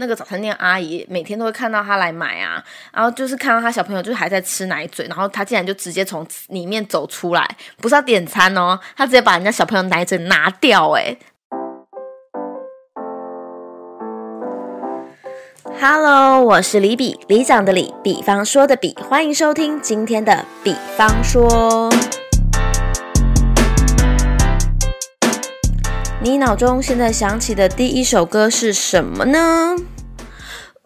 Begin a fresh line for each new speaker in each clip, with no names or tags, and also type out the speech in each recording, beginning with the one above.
那个早餐店阿姨每天都会看到他来买啊，然后就是看到他小朋友就还在吃奶嘴，然后他竟然就直接从里面走出来，不是要点餐哦，他直接把人家小朋友奶嘴拿掉，哎。Hello，我是李比，李讲的李，比方说的比，欢迎收听今天的比方说。你脑中现在想起的第一首歌是什么呢？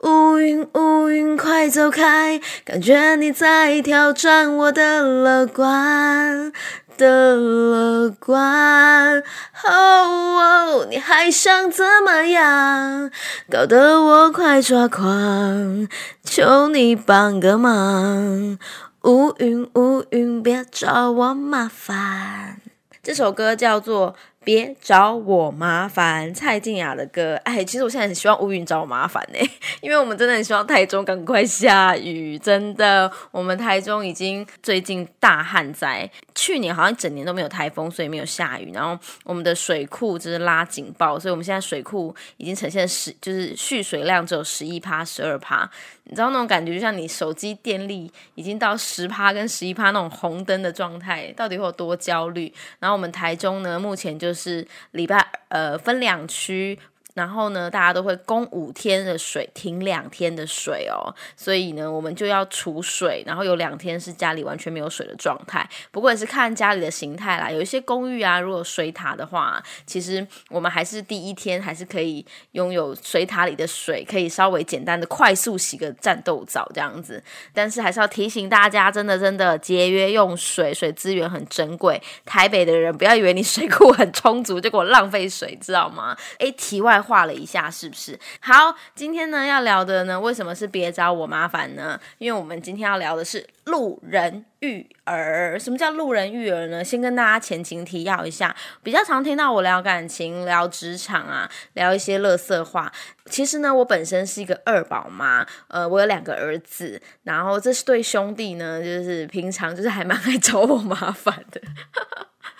乌云乌云快走开，感觉你在挑战我的乐观的乐观。哦，你还想怎么样？搞得我快抓狂，求你帮个忙。乌云乌云别找我麻烦。这首歌叫做。别找我麻烦，蔡健雅的歌。哎，其实我现在很希望乌云找我麻烦呢，因为我们真的很希望台中赶快下雨。真的，我们台中已经最近大旱灾，去年好像整年都没有台风，所以没有下雨。然后我们的水库就是拉警报，所以我们现在水库已经呈现十，就是蓄水量只有十一趴、十二趴。你知道那种感觉，就像你手机电力已经到十趴跟十一趴那种红灯的状态，到底会有多焦虑？然后我们台中呢，目前就是礼拜呃分两区。然后呢，大家都会供五天的水，停两天的水哦。所以呢，我们就要储水，然后有两天是家里完全没有水的状态。不过也是看家里的形态啦。有一些公寓啊，如果水塔的话，其实我们还是第一天还是可以拥有水塔里的水，可以稍微简单的快速洗个战斗澡这样子。但是还是要提醒大家，真的真的节约用水，水资源很珍贵。台北的人不要以为你水库很充足就给我浪费水，知道吗？诶，题外。画了一下，是不是？好，今天呢要聊的呢，为什么是别找我麻烦呢？因为我们今天要聊的是路人育儿。什么叫路人育儿呢？先跟大家前情提要一下，比较常听到我聊感情、聊职场啊，聊一些乐色话。其实呢，我本身是一个二宝妈，呃，我有两个儿子，然后这是对兄弟呢，就是平常就是还蛮爱找我麻烦的。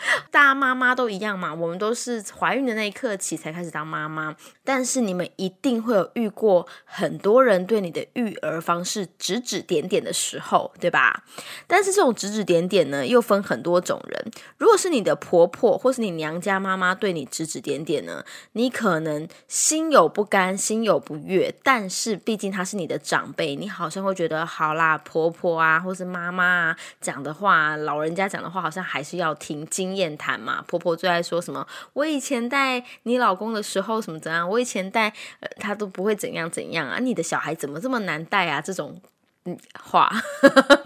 大家妈妈都一样嘛，我们都是怀孕的那一刻起才开始当妈妈。但是你们一定会有遇过很多人对你的育儿方式指指点点的时候，对吧？但是这种指指点点呢，又分很多种人。如果是你的婆婆或是你娘家妈妈对你指指点点呢，你可能心有不甘，心有不悦。但是毕竟她是你的长辈，你好像会觉得好啦，婆婆啊，或是妈妈啊讲的话，老人家讲的话，好像还是要听经。验谈嘛，婆婆最爱说什么？我以前带你老公的时候，什么怎样？我以前带他都不会怎样怎样啊！你的小孩怎么这么难带啊？这种嗯话，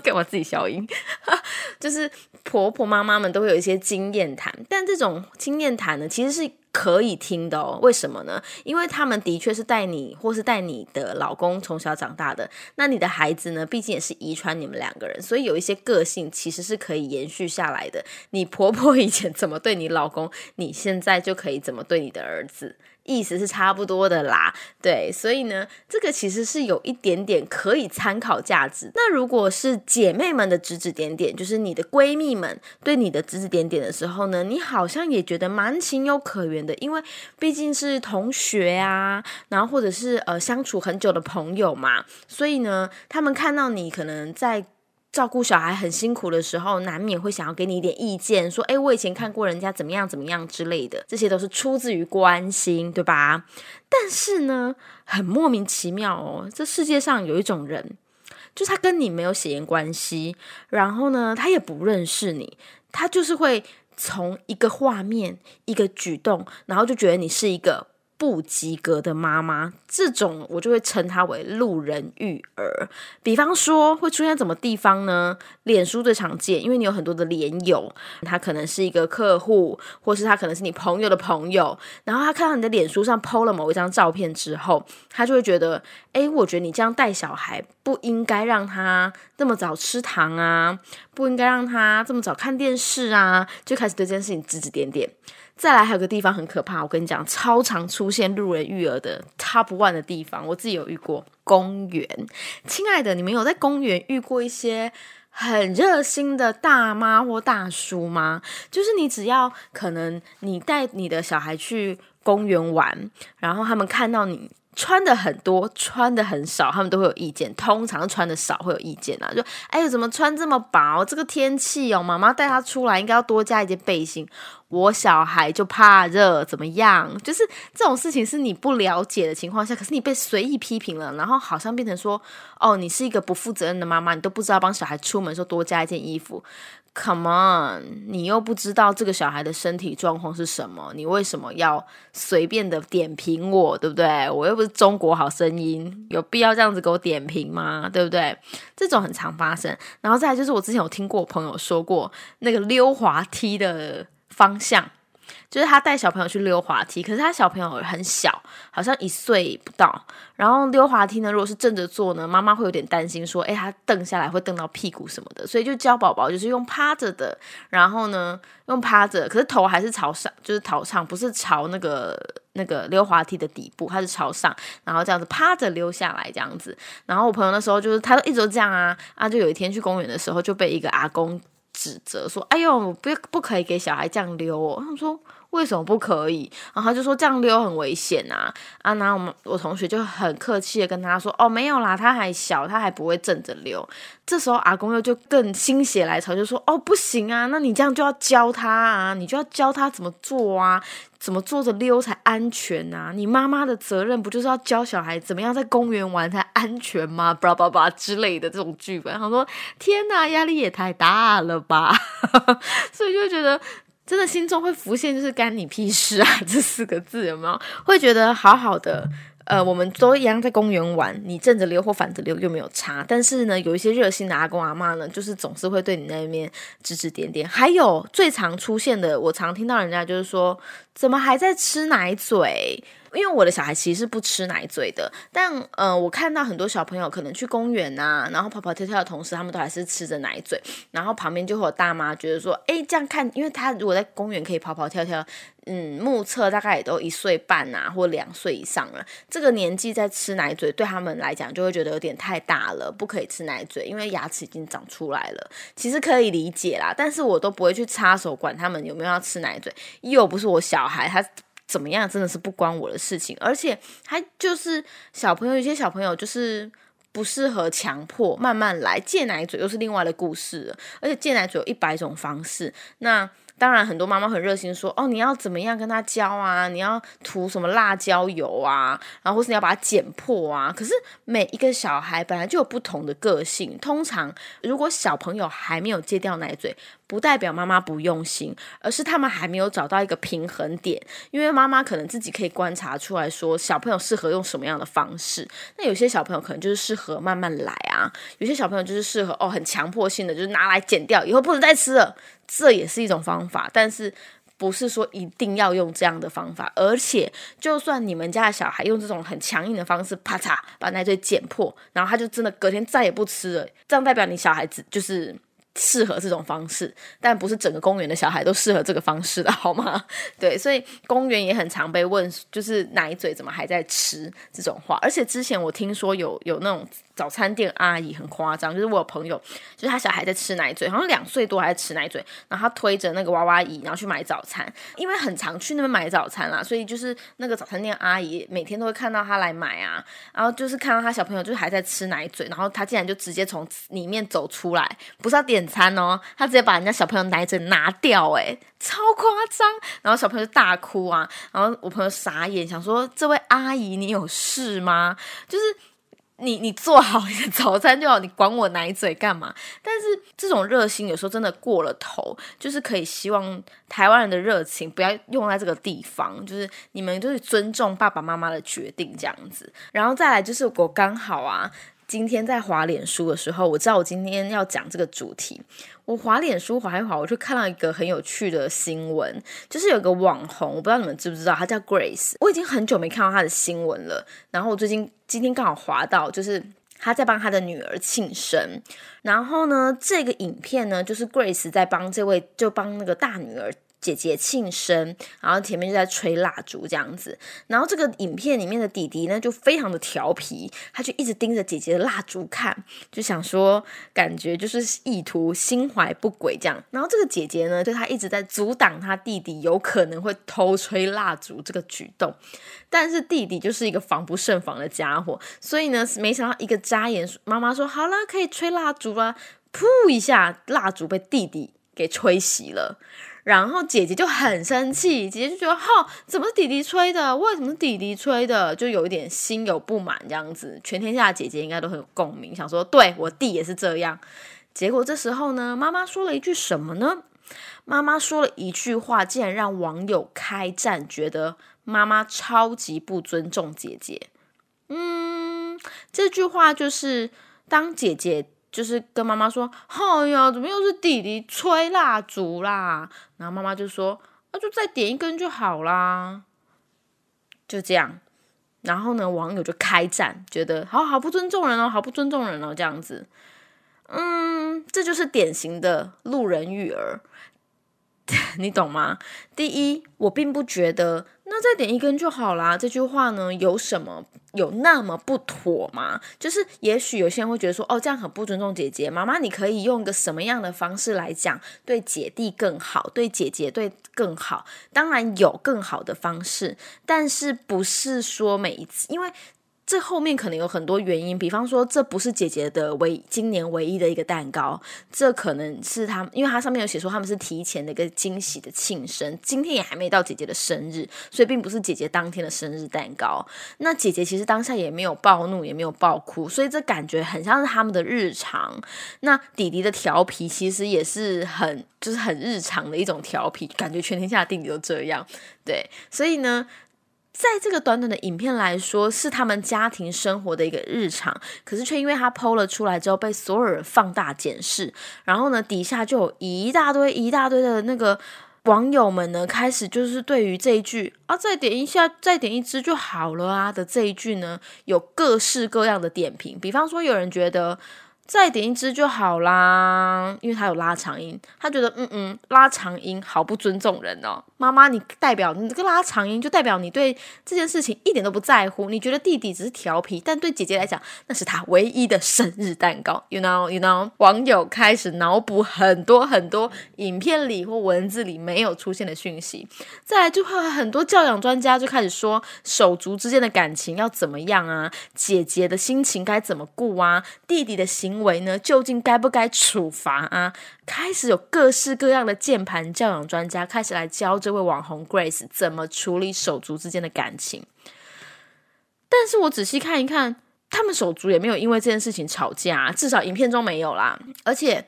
给我自己消音，就是婆婆妈妈们都会有一些经验谈，但这种经验谈呢，其实是。可以听的哦，为什么呢？因为他们的确是带你，或是带你的老公从小长大的。那你的孩子呢？毕竟也是遗传你们两个人，所以有一些个性其实是可以延续下来的。你婆婆以前怎么对你老公，你现在就可以怎么对你的儿子。意思是差不多的啦，对，所以呢，这个其实是有一点点可以参考价值。那如果是姐妹们的指指点点，就是你的闺蜜们对你的指指点点的时候呢，你好像也觉得蛮情有可原的，因为毕竟是同学啊，然后或者是呃相处很久的朋友嘛，所以呢，他们看到你可能在。照顾小孩很辛苦的时候，难免会想要给你一点意见，说：“哎，我以前看过人家怎么样怎么样之类的。”这些都是出自于关心，对吧？但是呢，很莫名其妙哦，这世界上有一种人，就是他跟你没有血缘关系，然后呢，他也不认识你，他就是会从一个画面、一个举动，然后就觉得你是一个。不及格的妈妈，这种我就会称她为路人育儿。比方说，会出现什么地方呢？脸书最常见，因为你有很多的脸友，他可能是一个客户，或是他可能是你朋友的朋友。然后他看到你的脸书上 PO 了某一张照片之后，他就会觉得，哎，我觉得你这样带小孩，不应该让他这么早吃糖啊，不应该让他这么早看电视啊，就开始对这件事情指指点点。再来还有个地方很可怕，我跟你讲，超常出现路人育儿的 top 万的地方，我自己有遇过公园。亲爱的，你们有在公园遇过一些很热心的大妈或大叔吗？就是你只要可能你带你的小孩去公园玩，然后他们看到你。穿的很多，穿的很少，他们都会有意见。通常穿的少会有意见啊，就哎呦，怎么穿这么薄？这个天气哦，妈妈带他出来应该要多加一件背心。我小孩就怕热，怎么样？就是这种事情是你不了解的情况下，可是你被随意批评了，然后好像变成说，哦，你是一个不负责任的妈妈，你都不知道帮小孩出门时候多加一件衣服。Come on，你又不知道这个小孩的身体状况是什么，你为什么要随便的点评我，对不对？我又不是中国好声音，有必要这样子给我点评吗？对不对？这种很常发生。然后再来就是我之前有听过朋友说过那个溜滑梯的方向。就是他带小朋友去溜滑梯，可是他小朋友很小，好像一岁不到。然后溜滑梯呢，如果是正着坐呢，妈妈会有点担心，说：“哎，他蹬下来会蹬到屁股什么的。”所以就教宝宝就是用趴着的，然后呢用趴着，可是头还是朝上，就是头上不是朝那个那个溜滑梯的底部，它是朝上，然后这样子趴着溜下来这样子。然后我朋友那时候就是他都一直这样啊啊，就有一天去公园的时候就被一个阿公指责说：“哎呦，不不可以给小孩这样溜哦。”他说。为什么不可以？然后他就说这样溜很危险啊！啊，然后我们我同学就很客气的跟他说：“哦，没有啦，他还小，他还不会正着溜。”这时候阿公又就更心血来潮，就说：“哦，不行啊，那你这样就要教他啊，你就要教他怎么做啊，怎么坐着溜才安全呐？你妈妈的责任不就是要教小孩怎么样在公园玩才安全吗？巴拉巴拉之类的这种剧本。”他说：“天哪，压力也太大了吧！” 所以就觉得。真的心中会浮现，就是干你屁事啊这四个字有没有？会觉得好好的，呃，我们都一样在公园玩，你正着溜或反着溜又没有差。但是呢，有一些热心的阿公阿妈呢，就是总是会对你那边指指点点。还有最常出现的，我常听到人家就是说，怎么还在吃奶嘴？因为我的小孩其实是不吃奶嘴的，但呃，我看到很多小朋友可能去公园呐，然后跑跑跳跳的同时，他们都还是吃着奶嘴，然后旁边就会有大妈觉得说，哎，这样看，因为他如果在公园可以跑跑跳跳，嗯，目测大概也都一岁半呐，或两岁以上了，这个年纪在吃奶嘴，对他们来讲就会觉得有点太大了，不可以吃奶嘴，因为牙齿已经长出来了，其实可以理解啦，但是我都不会去插手管他们有没有要吃奶嘴，又不是我小孩，他。怎么样，真的是不关我的事情，而且还就是小朋友，有些小朋友就是不适合强迫，慢慢来，戒奶嘴又是另外的故事了，而且戒奶嘴有一百种方式，那。当然，很多妈妈很热心说：“哦，你要怎么样跟他教啊？你要涂什么辣椒油啊？然后或是你要把它剪破啊？”可是每一个小孩本来就有不同的个性。通常，如果小朋友还没有戒掉奶嘴，不代表妈妈不用心，而是他们还没有找到一个平衡点。因为妈妈可能自己可以观察出来说，小朋友适合用什么样的方式。那有些小朋友可能就是适合慢慢来啊，有些小朋友就是适合哦，很强迫性的，就是拿来剪掉，以后不能再吃了。这也是一种方法，但是不是说一定要用这样的方法。而且，就算你们家的小孩用这种很强硬的方式，啪嚓把奶嘴剪破，然后他就真的隔天再也不吃了，这样代表你小孩子就是适合这种方式，但不是整个公园的小孩都适合这个方式的，好吗？对，所以公园也很常被问，就是奶嘴怎么还在吃这种话。而且之前我听说有有那种。早餐店阿姨很夸张，就是我有朋友，就是他小孩在吃奶嘴，好像两岁多还在吃奶嘴，然后他推着那个娃娃椅，然后去买早餐，因为很常去那边买早餐啦，所以就是那个早餐店阿姨每天都会看到他来买啊，然后就是看到他小朋友就是还在吃奶嘴，然后他竟然就直接从里面走出来，不是要点餐哦，他直接把人家小朋友奶嘴拿掉，诶，超夸张，然后小朋友就大哭啊，然后我朋友傻眼，想说这位阿姨你有事吗？就是。你你做好你的 早餐就好，你管我奶嘴干嘛？但是这种热心有时候真的过了头，就是可以希望台湾人的热情不要用在这个地方，就是你们就是尊重爸爸妈妈的决定这样子。然后再来就是我刚好啊，今天在滑脸书的时候，我知道我今天要讲这个主题。我滑脸书滑一滑，我就看到一个很有趣的新闻，就是有个网红，我不知道你们知不知道，他叫 Grace。我已经很久没看到他的新闻了。然后我最近今天刚好滑到，就是他在帮他的女儿庆生。然后呢，这个影片呢，就是 Grace 在帮这位，就帮那个大女儿。姐姐庆生，然后前面就在吹蜡烛这样子。然后这个影片里面的弟弟呢，就非常的调皮，他就一直盯着姐姐的蜡烛看，就想说，感觉就是意图心怀不轨这样。然后这个姐姐呢，对她一直在阻挡他弟弟有可能会偷吹蜡烛这个举动，但是弟弟就是一个防不胜防的家伙，所以呢，没想到一个眨眼，妈妈说好了，可以吹蜡烛了。噗一下，蜡烛被弟弟给吹熄了，然后姐姐就很生气，姐姐就觉得哈，怎么是弟弟吹的？为什么是弟弟吹的？就有一点心有不满这样子。全天下的姐姐应该都很有共鸣，想说对我弟也是这样。结果这时候呢，妈妈说了一句什么呢？妈妈说了一句话，竟然让网友开战，觉得妈妈超级不尊重姐姐。嗯，这句话就是当姐姐。就是跟妈妈说：“哎呀，怎么又是弟弟吹蜡烛啦？”然后妈妈就说：“那就再点一根就好啦。”就这样，然后呢，网友就开战，觉得好好不尊重人哦，好不尊重人哦，这样子。嗯，这就是典型的路人育儿。你懂吗？第一，我并不觉得再点一根就好啦。这句话呢，有什么有那么不妥吗？就是也许有些人会觉得说，哦，这样很不尊重姐姐。妈妈，你可以用一个什么样的方式来讲，对姐弟更好，对姐姐对更好？当然有更好的方式，但是不是说每一次，因为。这后面可能有很多原因，比方说这不是姐姐的唯今年唯一的一个蛋糕，这可能是他，因为他上面有写说他们是提前的一个惊喜的庆生，今天也还没到姐姐的生日，所以并不是姐姐当天的生日蛋糕。那姐姐其实当下也没有暴怒，也没有暴哭，所以这感觉很像是他们的日常。那弟弟的调皮其实也是很就是很日常的一种调皮，感觉全天下弟弟都这样，对，所以呢。在这个短短的影片来说，是他们家庭生活的一个日常，可是却因为他剖了出来之后，被所有人放大检视，然后呢，底下就有一大堆一大堆的那个网友们呢，开始就是对于这一句啊，再点一下，再点一支就好了啊的这一句呢，有各式各样的点评，比方说有人觉得。再点一支就好啦，因为他有拉长音，他觉得嗯嗯拉长音好不尊重人哦。妈妈，你代表你这个拉长音，就代表你对这件事情一点都不在乎。你觉得弟弟只是调皮，但对姐姐来讲，那是他唯一的生日蛋糕。You know, you know。网友开始脑补很多很多影片里或文字里没有出现的讯息，再来就会很多教养专家就开始说手足之间的感情要怎么样啊，姐姐的心情该怎么顾啊，弟弟的行。为呢，究竟该不该处罚啊？开始有各式各样的键盘教养专家开始来教这位网红 Grace 怎么处理手足之间的感情。但是我仔细看一看，他们手足也没有因为这件事情吵架，至少影片中没有啦，而且。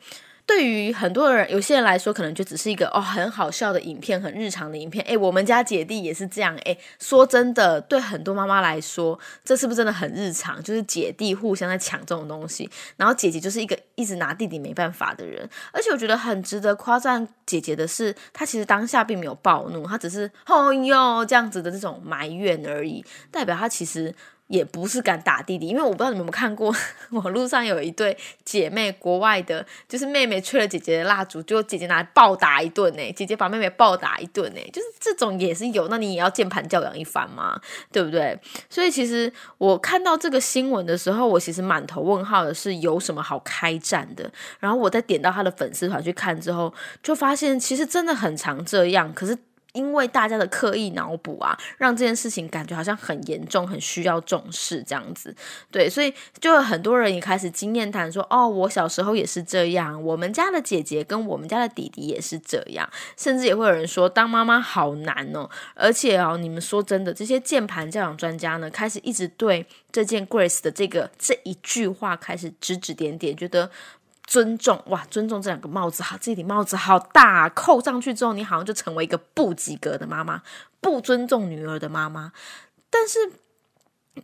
对于很多人，有些人来说，可能就只是一个哦很好笑的影片，很日常的影片。哎，我们家姐弟也是这样。哎，说真的，对很多妈妈来说，这是不是真的很日常？就是姐弟互相在抢这种东西，然后姐姐就是一个一直拿弟弟没办法的人。而且我觉得很值得夸赞姐姐的是，她其实当下并没有暴怒，她只是哦哟这样子的这种埋怨而已，代表她其实。也不是敢打弟弟，因为我不知道你们有没有看过，网络上有一对姐妹，国外的，就是妹妹吹了姐姐的蜡烛，就姐姐拿来暴打一顿呢，姐姐把妹妹暴打一顿呢，就是这种也是有，那你也要键盘教养一番嘛，对不对？所以其实我看到这个新闻的时候，我其实满头问号的是有什么好开战的，然后我再点到他的粉丝团去看之后，就发现其实真的很常这样，可是。因为大家的刻意脑补啊，让这件事情感觉好像很严重，很需要重视这样子。对，所以就有很多人也开始经验谈说：“哦，我小时候也是这样，我们家的姐姐跟我们家的弟弟也是这样。”甚至也会有人说：“当妈妈好难哦。”而且哦，你们说真的，这些键盘教养专家呢，开始一直对这件 Grace 的这个这一句话开始指指点点，觉得。尊重哇，尊重这两个帽子好，这顶帽子好大，扣上去之后，你好像就成为一个不及格的妈妈，不尊重女儿的妈妈。但是。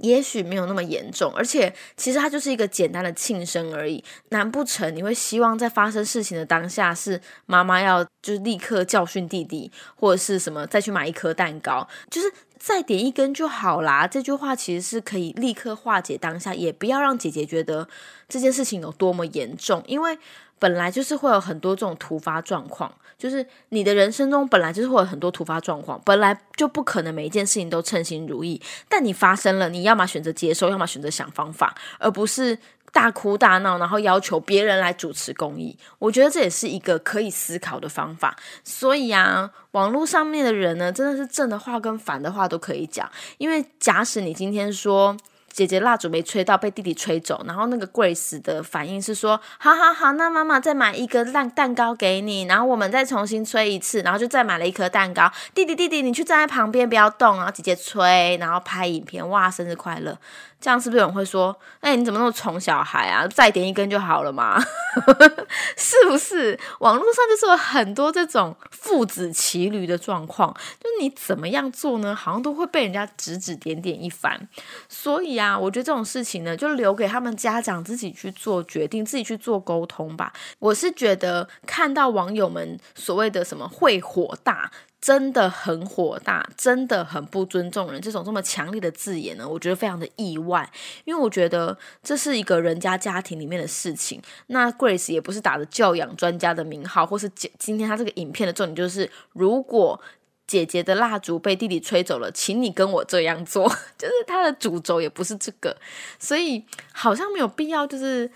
也许没有那么严重，而且其实它就是一个简单的庆生而已。难不成你会希望在发生事情的当下，是妈妈要就是立刻教训弟弟，或者是什么再去买一颗蛋糕？就是再点一根就好啦。这句话其实是可以立刻化解当下，也不要让姐姐觉得这件事情有多么严重，因为本来就是会有很多这种突发状况，就是你的人生中本来就是会有很多突发状况，本来就不可能每一件事情都称心如意。但你发生了，你要么选择接受，要么选择想方法，而不是。大哭大闹，然后要求别人来主持公益，我觉得这也是一个可以思考的方法。所以啊，网络上面的人呢，真的是正的话跟反的话都可以讲。因为假使你今天说。姐姐蜡烛没吹到，被弟弟吹走。然后那个 Grace 的反应是说：“好好好，那妈妈再买一个蛋蛋糕给你，然后我们再重新吹一次。”然后就再买了一颗蛋糕。弟弟弟弟，你去站在旁边不要动然后！姐姐吹，然后拍影片，哇，生日快乐！这样是不是有人会说：“哎，你怎么那么宠小孩啊？再点一根就好了嘛？” 是不是？网络上就是有很多这种父子骑驴的状况，就你怎么样做呢？好像都会被人家指指点点一番。所以啊。啊，我觉得这种事情呢，就留给他们家长自己去做决定，自己去做沟通吧。我是觉得看到网友们所谓的什么会火大，真的很火大，真的很不尊重人，这种这么强烈的字眼呢，我觉得非常的意外。因为我觉得这是一个人家家庭里面的事情。那 Grace 也不是打着教养专家的名号，或是今今天他这个影片的重点就是，如果。姐姐的蜡烛被弟弟吹走了，请你跟我这样做，就是他的主轴也不是这个，所以好像没有必要，就是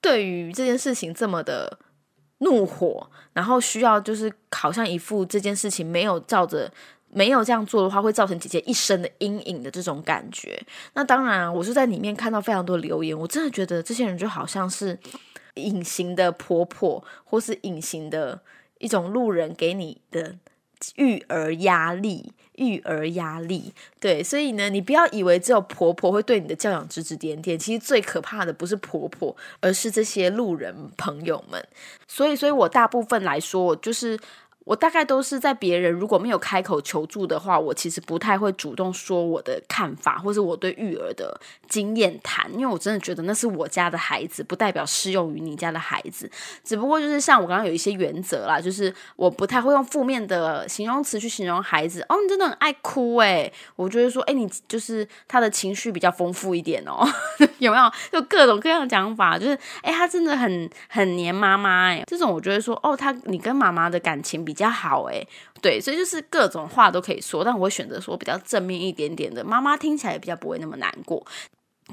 对于这件事情这么的怒火，然后需要就是好像一副这件事情没有照着没有这样做的话，会造成姐姐一生的阴影的这种感觉。那当然，我是在里面看到非常多留言，我真的觉得这些人就好像是隐形的婆婆，或是隐形的一种路人给你的。育儿压力，育儿压力，对，所以呢，你不要以为只有婆婆会对你的教养指指点点，其实最可怕的不是婆婆，而是这些路人朋友们。所以，所以我大部分来说，就是。我大概都是在别人如果没有开口求助的话，我其实不太会主动说我的看法，或是我对育儿的经验谈，因为我真的觉得那是我家的孩子，不代表适用于你家的孩子。只不过就是像我刚刚有一些原则啦，就是我不太会用负面的形容词去形容孩子。哦，你真的很爱哭诶，我就会说，哎，你就是他的情绪比较丰富一点哦，有没有？就各种各样的讲法，就是哎，他真的很很黏妈妈诶，这种我就会说，哦，他你跟妈妈的感情比。比较好诶，对，所以就是各种话都可以说，但我会选择说比较正面一点点的，妈妈听起来也比较不会那么难过。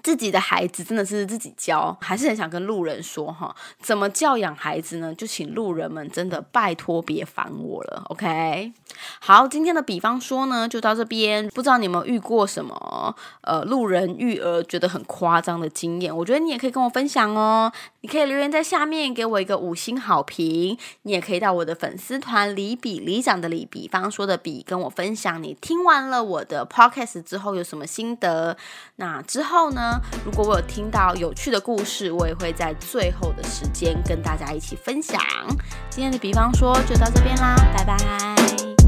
自己的孩子真的是自己教，还是很想跟路人说哈，怎么教养孩子呢？就请路人们真的拜托别烦我了，OK？好，今天的比方说呢，就到这边。不知道你有没有遇过什么呃路人育儿觉得很夸张的经验？我觉得你也可以跟我分享哦。你可以留言在下面给我一个五星好评，你也可以到我的粉丝团里比里长的里比方说的比跟我分享你听完了我的 podcast 之后有什么心得。那之后呢如果我有听到有趣的故事，我也会在最后的时间跟大家一起分享。今天的比方说就到这边啦，拜拜。